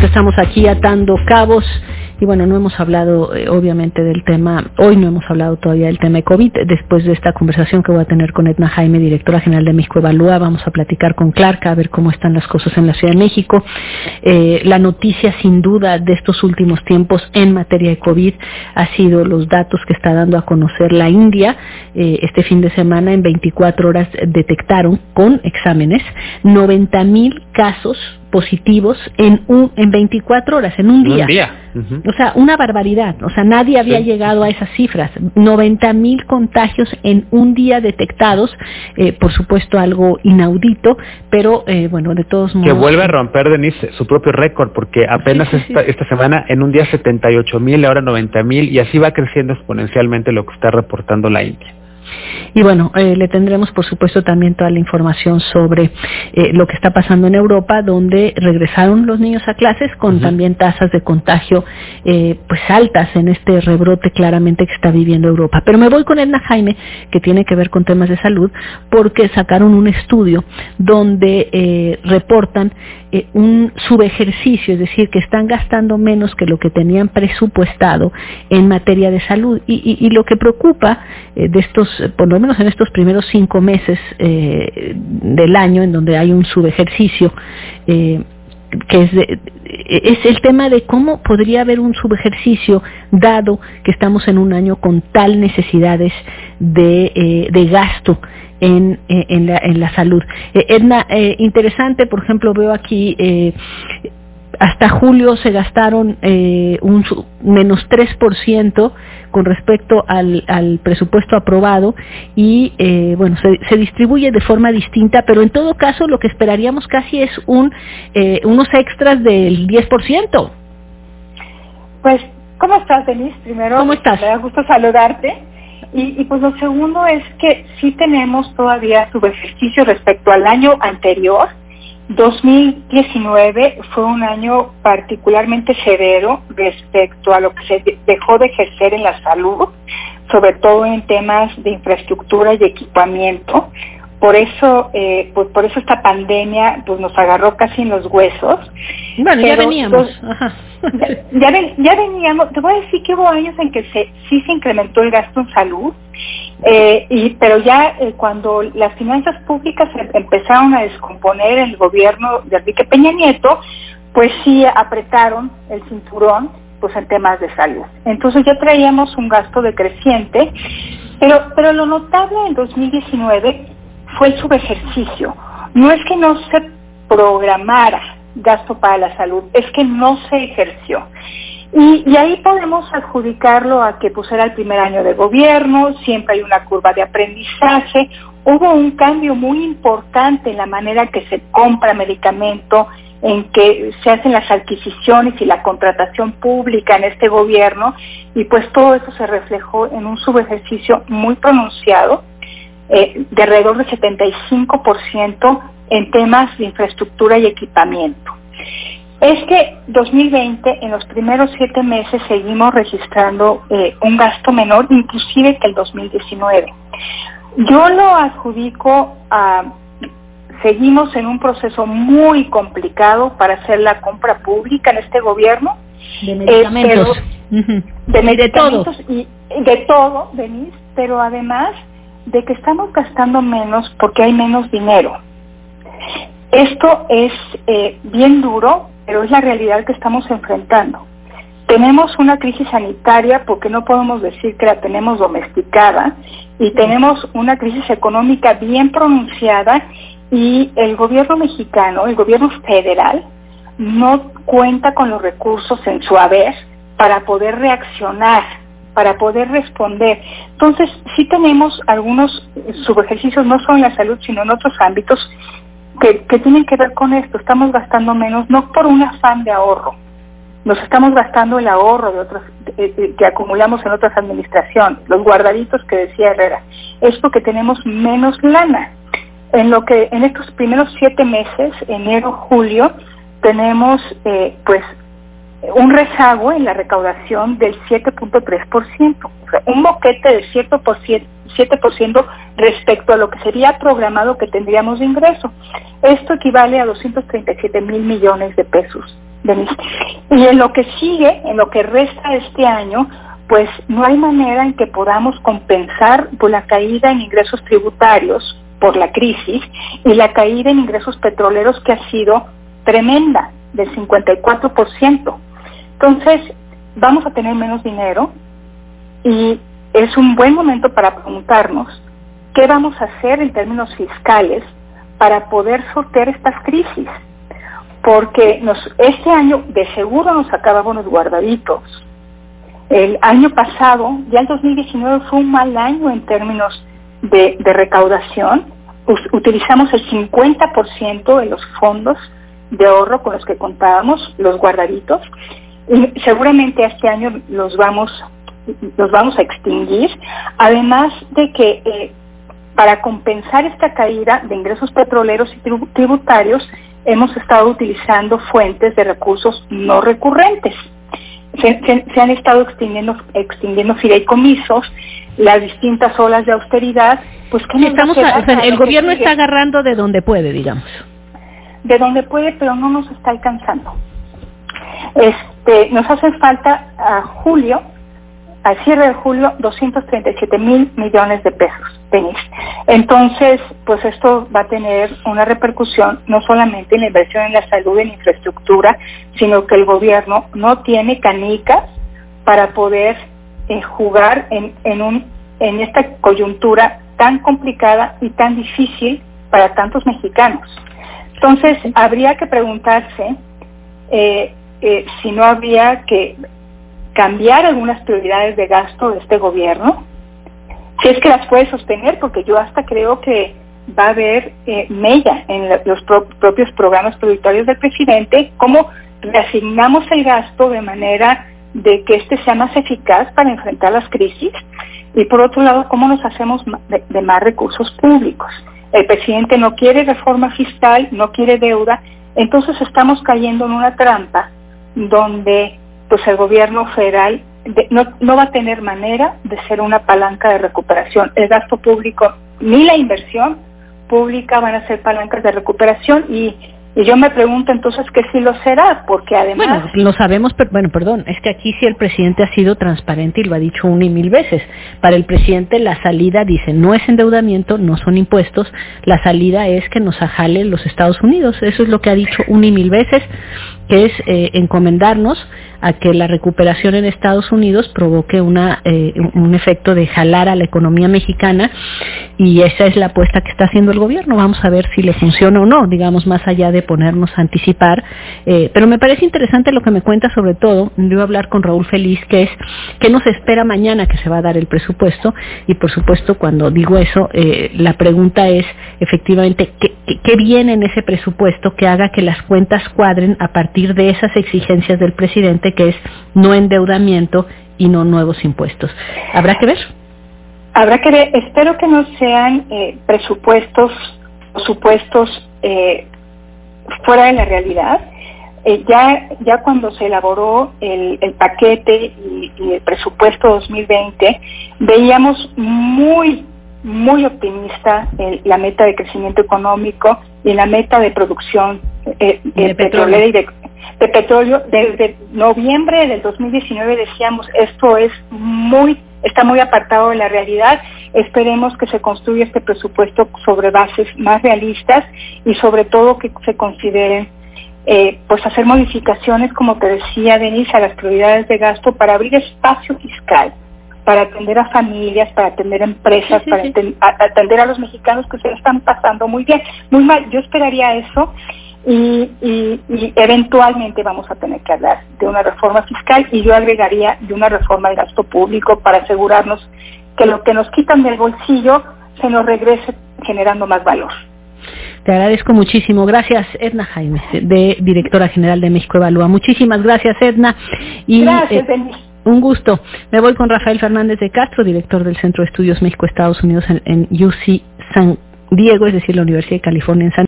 estamos aquí atando cabos y bueno, no hemos hablado eh, obviamente del tema, hoy no hemos hablado todavía del tema de COVID, después de esta conversación que voy a tener con Edna Jaime, directora general de México Evalúa, vamos a platicar con Clark a ver cómo están las cosas en la Ciudad de México. Eh, la noticia sin duda de estos últimos tiempos en materia de COVID ha sido los datos que está dando a conocer la India. Eh, este fin de semana en 24 horas detectaron con exámenes 90 mil casos positivos en un en 24 horas, en un día. O sea, una barbaridad. O sea, nadie había llegado a esas cifras. 90 mil contagios en un día detectados. Eh, por supuesto, algo inaudito, pero eh, bueno, de todos modos. Que vuelve a romper, Denise, su propio récord, porque apenas esta, esta semana, en un día 78 mil, ahora 90 mil, y así va creciendo exponencialmente lo que está reportando la India. Y bueno, eh, le tendremos por supuesto también toda la información sobre eh, lo que está pasando en Europa, donde regresaron los niños a clases con también tasas de contagio eh, pues altas en este rebrote claramente que está viviendo Europa. Pero me voy con Edna Jaime, que tiene que ver con temas de salud, porque sacaron un estudio donde reportan un subejercicio, es decir, que están gastando menos que lo que tenían presupuestado en materia de salud. Y, y lo que preocupa de estos por lo menos en estos primeros cinco meses eh, del año, en donde hay un subejercicio, eh, que es, es el tema de cómo podría haber un subejercicio dado que estamos en un año con tal necesidades de, eh, de gasto en, en, la, en la salud. Edna, interesante, por ejemplo, veo aquí hasta julio se gastaron eh, un menos 3% con respecto al, al, presupuesto aprobado y eh, bueno se, se, distribuye de forma distinta pero en todo caso lo que esperaríamos casi es un eh, unos extras del 10%. Pues ¿cómo estás Denise? Primero ¿Cómo estás? me da gusto saludarte. Y, y, pues lo segundo es que sí tenemos todavía su ejercicio respecto al año anterior, 2019 fue un año particularmente severo respecto a lo que se dejó de ejercer en la salud, sobre todo en temas de infraestructura y equipamiento. Por eso, eh, pues por eso esta pandemia pues nos agarró casi en los huesos. Bueno, ya veníamos. Ya, ya, veníamos. Te voy a decir que hubo años en que se, sí se incrementó el gasto en salud eh, pero ya eh, cuando las finanzas públicas empezaron a descomponer el gobierno de Enrique Peña Nieto, pues sí apretaron el cinturón pues en temas de salud. Entonces ya traíamos un gasto decreciente, pero, pero lo notable en 2019 fue el subejercicio. No es que no se programara gasto para la salud, es que no se ejerció. Y, ahí podemos adjudicarlo a que pues era el primer año de gobierno, siempre hay una curva de aprendizaje, hubo un cambio muy importante en la manera que se compra medicamento, en que se hacen las adquisiciones y la contratación pública en este gobierno, y pues todo eso se reflejó en un subejercicio muy pronunciado, eh, de alrededor del 75% en temas de infraestructura y equipamiento es que 2020, en los primeros siete meses, seguimos registrando eh, un gasto menor, inclusive que el 2019. Yo lo adjudico a, seguimos en un proceso muy complicado para hacer la compra pública en este gobierno. De medicamentos. de medicamentos y de todo, Denise, pero además de que estamos gastando menos porque hay menos dinero. Esto es eh, bien duro pero es la realidad que estamos enfrentando. Tenemos una crisis sanitaria porque no podemos decir que la tenemos domesticada y tenemos una crisis económica bien pronunciada y el gobierno mexicano, el gobierno federal, no cuenta con los recursos en su haber para poder reaccionar, para poder responder. Entonces, sí tenemos algunos subejercicios, no solo en la salud, sino en otros ámbitos, que, tienen que ver con esto. Estamos gastando menos, no por un afán de ahorro. Nos estamos gastando el ahorro de otros, que acumulamos en otras administraciones, los guardaditos que decía Herrera. Es porque tenemos menos lana. En lo que en estos primeros siete meses, enero, julio, tenemos eh, pues un rezago en la recaudación del 7.3%, un moquete del 7%, 7% respecto a lo que sería programado que tendríamos de ingreso. Esto equivale a 237 mil millones de pesos Y en lo que sigue, en lo que resta este año, pues no hay manera en que podamos compensar por la caída en ingresos tributarios por la crisis y la caída en ingresos petroleros que ha sido tremenda, del 54%. Entonces, vamos a tener menos dinero y es un buen momento para preguntarnos qué vamos a hacer en términos fiscales para poder sortear estas crisis. Porque este año de seguro nos acababan los guardaditos. El año pasado, ya el 2019 fue un mal año en términos de, de recaudación. utilizamos el 50% de los fondos de ahorro con los que contábamos, los guardaditos, y seguramente este año los vamos, los vamos a extinguir, además de que eh, para compensar esta caída de ingresos petroleros y tributarios, hemos estado utilizando fuentes de recursos no recurrentes. Se, han estado extinguiendo, extinguiendo fideicomisos, las distintas olas de austeridad, pues que estamos el gobierno está agarrando de donde puede, digamos. De donde puede, pero no nos está alcanzando. Este, nos hace falta a julio al cierre de julio 237 mil millones de pesos, Entonces, pues esto va a tener una repercusión no solamente en la inversión en la salud, en infraestructura, sino que el gobierno no tiene canicas para poder eh, jugar en, en esta coyuntura tan complicada y tan difícil para tantos mexicanos. Entonces, habría que preguntarse eh, eh, si no habría que cambiar algunas prioridades de gasto de este gobierno, si es que las puede sostener, porque yo hasta creo que va a haber eh, mella en los propios programas prioritarios del presidente, cómo reasignamos el gasto de manera de que éste sea más eficaz para enfrentar las crisis y por otro lado, cómo nos hacemos de más recursos públicos. El presidente no quiere reforma fiscal, no quiere deuda, entonces estamos cayendo en una trampa donde pues el gobierno federal no, va a tener manera de ser una palanca de recuperación. El gasto público ni la inversión pública van a ser palancas de recuperación y yo me pregunto entonces que si lo será, porque además... Lo sabemos, pero bueno, perdón, es que aquí sí el presidente ha sido transparente y lo ha dicho una y mil veces. Para el presidente la salida, dice, no es endeudamiento, no son impuestos, la salida es que nos ajalen los Estados Unidos. Eso es lo que ha dicho una y mil veces, que es eh, encomendarnos a que la recuperación en Estados Unidos provoque una, eh, un efecto de jalar a la economía mexicana y esa es la apuesta que está haciendo el gobierno. Vamos a ver si le funciona o no, digamos, más allá de ponernos a anticipar. Eh, pero me parece interesante lo que me cuenta sobre todo, yo hablar con Raúl Feliz, que es que nos espera mañana que se va a dar el presupuesto y por supuesto cuando digo eso, eh, la pregunta es efectivamente ¿qué, qué viene en ese presupuesto que haga que las cuentas cuadren a partir de esas exigencias del presidente que es no endeudamiento y no nuevos impuestos. ¿Habrá que ver? Habrá que ver, espero que no sean eh, presupuestos eh, fuera de la realidad. Eh, ya, ya cuando se elaboró el, paquete y, y, el presupuesto 2020, veíamos muy, muy optimista la meta de crecimiento económico y la meta de producción de petrolera y de, de petróleo. Desde noviembre del 2019 decíamos esto es muy está muy apartado de la realidad. Esperemos que se construya este presupuesto sobre bases más realistas y sobre todo que se consideren eh, pues hacer modificaciones, como te decía Denise, a las prioridades de gasto para abrir espacio fiscal, para atender a familias, para atender a empresas, para atender a los mexicanos que se están pasando muy bien, muy mal. Yo esperaría eso y, y, eventualmente vamos a tener que hablar de una reforma fiscal y yo agregaría de una reforma de gasto público para asegurarnos que lo que nos quitan del bolsillo se nos regrese generando más valor. Te agradezco muchísimo. Gracias, Edna Jaime, de directora general de México Evalúa. Muchísimas gracias, Edna. Y, gracias, eh, Un gusto. Me voy con Rafael Fernández de Castro, director del Centro de Estudios México-Estados Unidos en, UC San Diego, es decir, la Universidad de California en San